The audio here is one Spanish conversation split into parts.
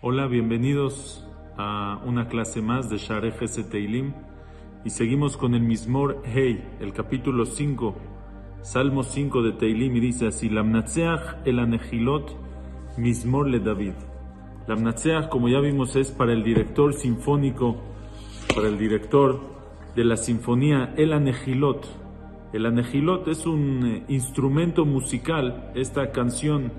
Hola, bienvenidos a una clase más de Share Teilim y seguimos con el Mismor Hey, el capítulo 5, Salmo 5 de Teilim y dice así, Lamnatseach el Anejilot Mismor le David. Lamnatseach, como ya vimos, es para el director sinfónico, para el director de la sinfonía El Anejilot. El Anejilot es un eh, instrumento musical, esta canción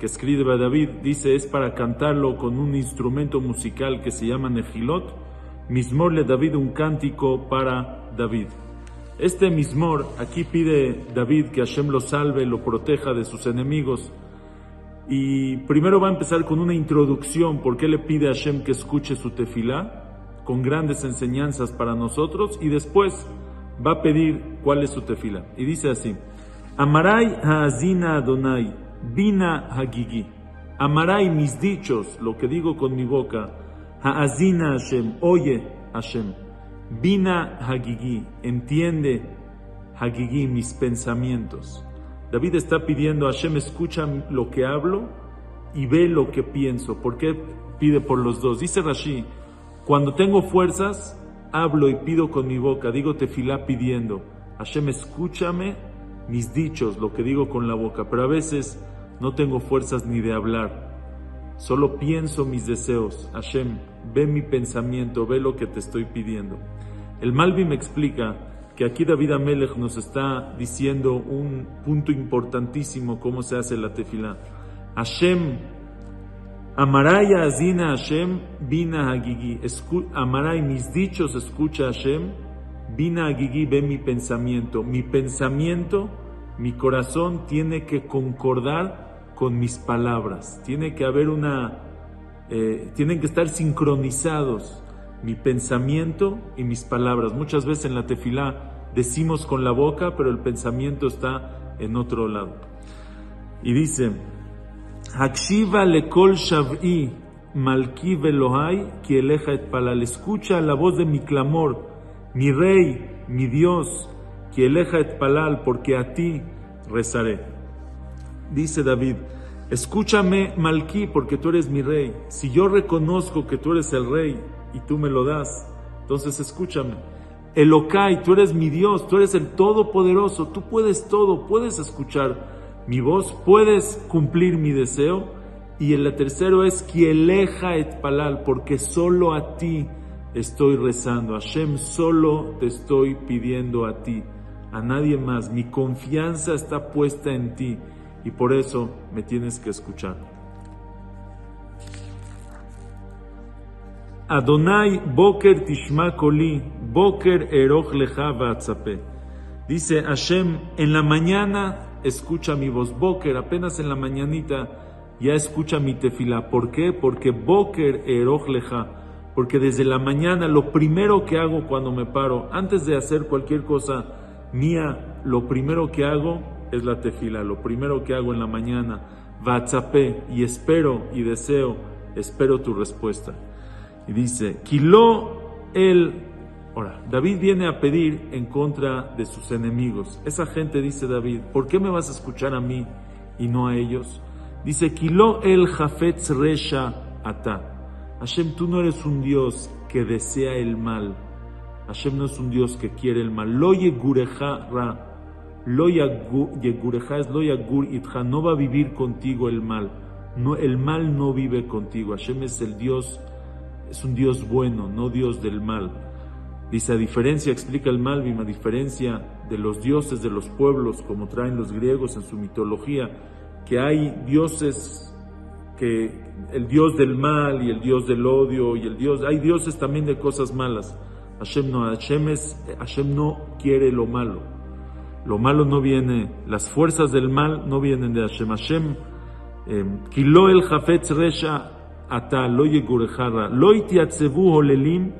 que escribe David, dice es para cantarlo con un instrumento musical que se llama Nejilot, Mismor le David, un cántico para David. Este Mismor, aquí pide David que Hashem lo salve, lo proteja de sus enemigos. Y primero va a empezar con una introducción, porque le pide a Hashem que escuche su tefilá, con grandes enseñanzas para nosotros, y después va a pedir cuál es su tefilá. Y dice así, Amaray haazina Adonai, Bina Hagigi. Amaray mis dichos, lo que digo con mi boca. Haazina Hashem, oye Hashem. Bina Hagigi, entiende Hagigi mis pensamientos. David está pidiendo a Hashem, escucha lo que hablo y ve lo que pienso. ¿Por qué pide por los dos? Dice Rashi, cuando tengo fuerzas, hablo y pido con mi boca, digo tefilá pidiendo. Hashem, escúchame mis dichos, lo que digo con la boca. Pero a veces no tengo fuerzas ni de hablar. Solo pienso mis deseos. Hashem, ve mi pensamiento, ve lo que te estoy pidiendo. El Malvi me explica que aquí David Amelech nos está diciendo un punto importantísimo cómo se hace la tefilá. Hashem, Amaraya Azina Hashem, Bina Hagigi. Amaray, mis dichos, escucha Hashem. Bina Hagigi, ve mi pensamiento. Mi pensamiento, mi corazón tiene que concordar con mis palabras. Tiene que haber una, eh, tienen que estar sincronizados mi pensamiento y mis palabras. Muchas veces en la tefilá decimos con la boca, pero el pensamiento está en otro lado. Y dice, Hakshiva lekol shav'i malki velohai ki eleja et palal. Escucha la voz de mi clamor, mi rey, mi Dios, que eleja et palal, porque a ti rezaré dice David, escúchame Malquí porque tú eres mi rey. Si yo reconozco que tú eres el rey y tú me lo das, entonces escúchame. Elokai, tú eres mi Dios, tú eres el Todopoderoso, tú puedes todo, puedes escuchar mi voz, puedes cumplir mi deseo. Y el tercero es Kieleja et Palal, porque solo a ti estoy rezando. Hashem, solo te estoy pidiendo a ti, a nadie más. Mi confianza está puesta en ti y por eso me tienes que escuchar. Adonai Boker Tishma Koli, Boker Eroch Lecha Dice Hashem, en la mañana escucha mi voz. Boker, apenas en la mañanita ya escucha mi tefila. ¿Por qué? Porque Boker Eroch Lecha. Porque desde la mañana lo primero que hago cuando me paro, antes de hacer cualquier cosa mía, lo primero que hago es la tefila. Lo primero que hago en la mañana, vatzapé, y espero y deseo, espero tu respuesta. Y dice, Kilo el... Ahora, David viene a pedir en contra de sus enemigos. Esa gente dice David, ¿por qué me vas a escuchar a mí y no a ellos? Dice, Kilo el Jafetz Resha Ata. Hashem, tú no eres un Dios que desea el mal. Hashem no es un Dios que quiere el mal. Loye Gureja Ra. Lo es lo itja, no va a vivir contigo el mal. No, el mal no vive contigo. Hashem es el Dios, es un Dios bueno, no Dios del mal. Dice, a diferencia, explica el Malvim, a diferencia de los dioses de los pueblos, como traen los griegos en su mitología, que hay dioses, que el dios del mal y el dios del odio y el dios, hay dioses también de cosas malas. Hashem no, Hashem, es, Hashem no quiere lo malo. Lo malo no viene, las fuerzas del mal no vienen de Hashem. Hashem, em, kilo el jafetz resha ata lo yegurejara, lo itiatzevu holelim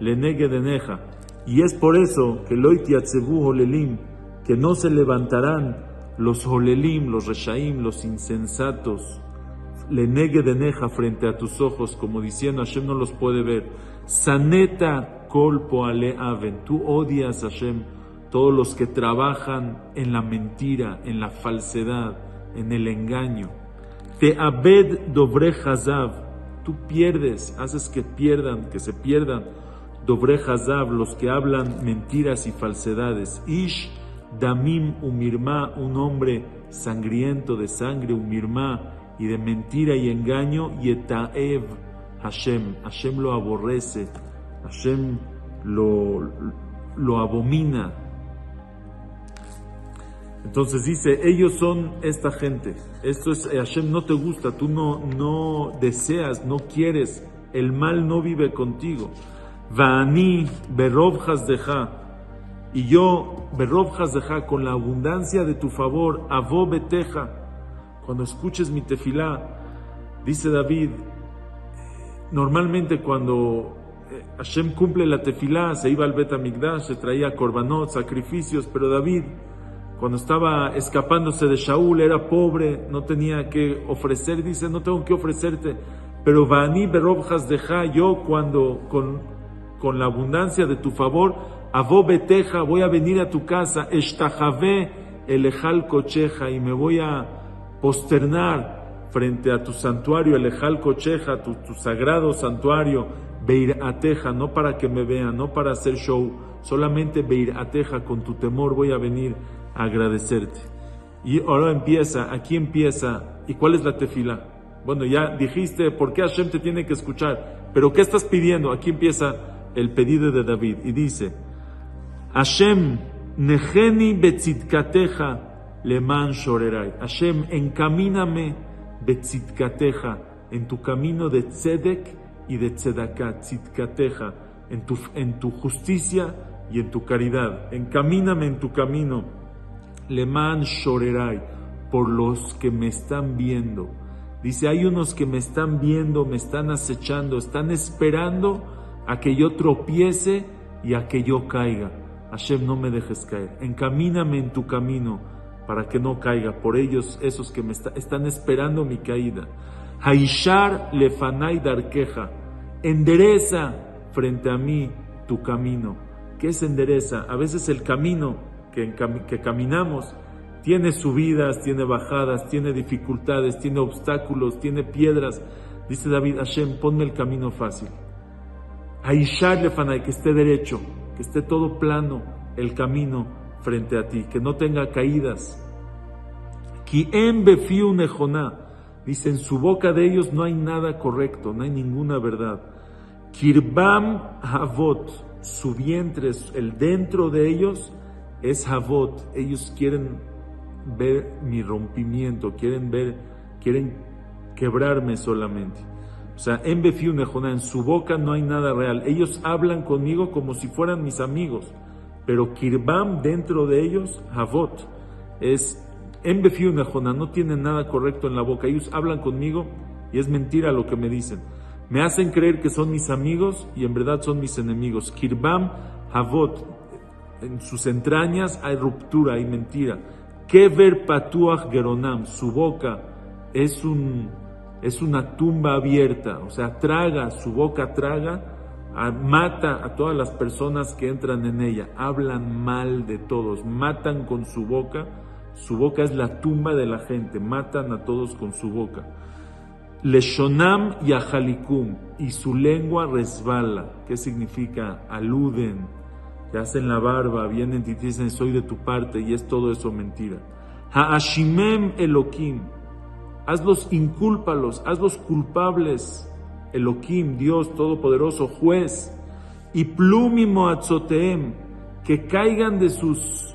lenege deneja. Y es por eso que lo itiatzevu holelim, que no se levantarán los holelim, los reshaim, los insensatos, lenegue deneja frente a tus ojos, como diciendo Hashem no los puede ver. Saneta kolpo ale aven, tú odias Hashem todos los que trabajan en la mentira, en la falsedad, en el engaño. Te abed dobre hazav, tú pierdes, haces que pierdan, que se pierdan dobre hazav, los que hablan mentiras y falsedades. Ish damim umirma, un hombre sangriento de sangre, umirma, y de mentira y engaño, yetaev Hashem, Hashem lo aborrece, Hashem lo, lo abomina. Entonces dice, ellos son esta gente. Esto es, Hashem no te gusta, tú no, no deseas, no quieres, el mal no vive contigo. Vaani berov deja. Y yo, berov deja, con la abundancia de tu favor, avo beteja. Cuando escuches mi tefilá, dice David, normalmente cuando eh, Hashem cumple la tefilá, se iba al Bet se traía korbanot, sacrificios, pero David, cuando estaba escapándose de Shaul, era pobre, no tenía que ofrecer, dice, no tengo que ofrecerte, pero Vani Berobjas deja, yo cuando con, con la abundancia de tu favor, Avo Beteja, voy a venir a tu casa, Eshtahave Elejal Cocheja, y me voy a posternar frente a tu santuario, Elejal Cocheja, tu, tu sagrado santuario, Beir Ateja, no para que me vean, no para hacer show, solamente Beir Ateja, con tu temor voy a venir a agradecerte. Y ahora empieza, aquí empieza, ¿y cuál es la tefila? Bueno, ya dijiste por qué Hashem te tiene que escuchar, pero ¿qué estás pidiendo? Aquí empieza el pedido de David y dice, Hashem, Neheni betzitkateja leman shorerai. Hashem, encamíname betzitkateja en tu camino de tzedek y de tzedaká, tzitkateja, en tu, en tu justicia y en tu caridad. Encamíname en tu camino, leman shorerai, por los que me están viendo. Dice, hay unos que me están viendo, me están acechando, están esperando a que yo tropiece y a que yo caiga. Hashem, no me dejes caer. Encamíname en tu camino para que no caiga. Por ellos, esos que me están esperando mi caída. Haishar lefanai darkeja. Endereza frente a mí tu camino. ¿Qué es endereza? A veces el camino que, que caminamos tiene subidas, tiene bajadas, tiene dificultades, tiene obstáculos, tiene piedras. Dice David, Hashem, ponme el camino fácil. Haishar lefanai, que esté derecho, que esté todo plano el camino frente a ti, que no tenga caídas. Ki em befiu Dice, en su boca de ellos no hay nada correcto, no hay ninguna verdad. Kirbam Havot, su vientre, el dentro de ellos es Havot. Ellos quieren ver mi rompimiento, quieren ver, quieren quebrarme solamente. O sea, en en su boca no hay nada real. Ellos hablan conmigo como si fueran mis amigos, pero Kirbam dentro de ellos, Havot, es en no tienen nada correcto en la boca. Ellos hablan conmigo y es mentira lo que me dicen. Me hacen creer que son mis amigos y en verdad son mis enemigos. Kirbam Havot, en sus entrañas hay ruptura, hay mentira. Kever Patuach Geronam, su boca es, un, es una tumba abierta, o sea, traga, su boca traga, mata a todas las personas que entran en ella, hablan mal de todos, matan con su boca su boca es la tumba de la gente, matan a todos con su boca. Leshonam y Ajalikum, y su lengua resbala. ¿Qué significa? Aluden, te hacen la barba, vienen y dicen soy de tu parte, y es todo eso mentira. Haashimem Elohim, hazlos incúlpalos, hazlos culpables. Elohim, Dios Todopoderoso, juez. Y plumimo atzoteem, que caigan de sus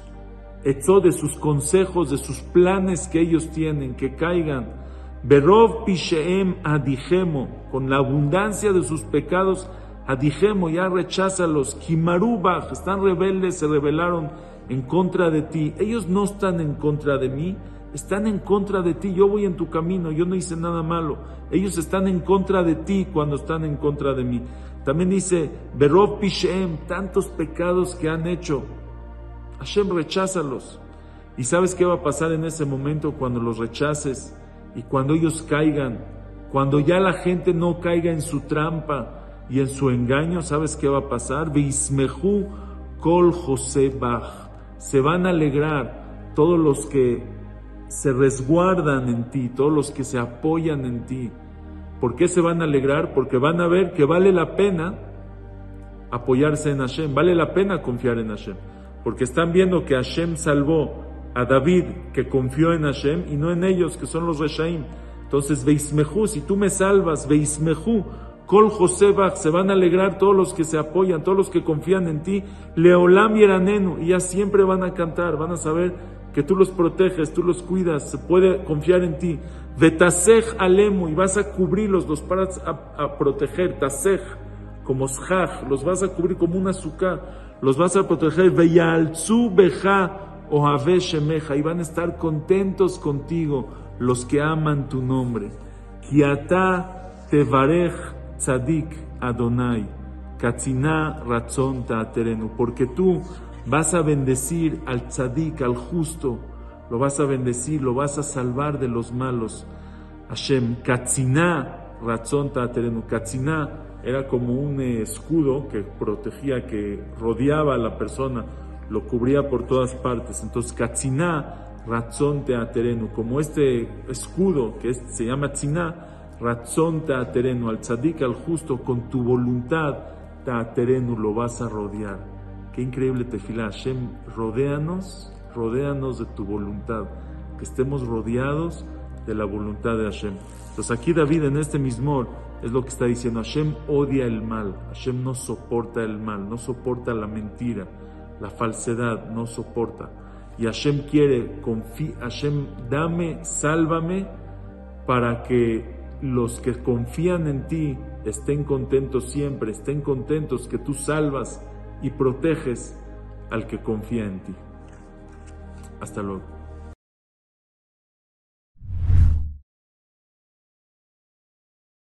de sus consejos, de sus planes que ellos tienen, que caigan. Berov pisheem adijemo, con la abundancia de sus pecados, adijemo, ya recházalos. Kimarubach, están rebeldes, se rebelaron en contra de ti. Ellos no están en contra de mí, están en contra de ti. Yo voy en tu camino, yo no hice nada malo. Ellos están en contra de ti cuando están en contra de mí. También dice, Berov pisheem, tantos pecados que han hecho Hashem recházalos. ¿Y sabes qué va a pasar en ese momento cuando los rechaces y cuando ellos caigan? Cuando ya la gente no caiga en su trampa y en su engaño, ¿sabes qué va a pasar? Veismehu kol José se van a alegrar todos los que se resguardan en ti, todos los que se apoyan en ti. ¿Por qué se van a alegrar? Porque van a ver que vale la pena apoyarse en Hashem, vale la pena confiar en Hashem, porque están viendo que Hashem salvó a David que confió en Hashem y no en ellos que son los Reshaim. Entonces, Veismejú, si tú me salvas, Veismejú, Kol Josebach, se van a alegrar todos los que se apoyan, todos los que confían en ti, Leolam y Eranenu, y ya siempre van a cantar, van a saber que tú los proteges, tú los cuidas, se puede confiar en ti. Vetasej alemu, y vas a cubrirlos, los vas a, proteger, tasej, como shach, los vas a cubrir como un azúcar, los vas a proteger, veyalzu beja, Ohave Shemeja, y van a estar contentos contigo los que aman tu nombre. Kiata Tevarech Tzadik Adonai, Katzina Ratzon Taaterenu, porque tú vas a bendecir al Tzadik, al justo, lo vas a bendecir, lo vas a salvar de los malos. Hashem, Katzina Ratzon Taaterenu, Katzina era como un escudo que protegía, que rodeaba a la persona lo cubría por todas partes. Entonces, Katziná, Ratzon Teaterenu, como este escudo que se llama Tziná, Ratzon Teaterenu, al tzadik, al justo, con tu voluntad, Teaterenu, lo vas a rodear. Qué increíble tefilá, Hashem, rodéanos, rodéanos de tu voluntad, que estemos rodeados de la voluntad de Hashem. Entonces aquí David en este mismo es lo que está diciendo, Hashem odia el mal, Hashem no soporta el mal, no soporta la mentira la falsedad, no soporta. Y Hashem quiere, confía, Hashem, dame, sálvame, para que los que confían en ti estén contentos siempre, estén contentos que tú salvas y proteges al que confía en ti. Hasta luego.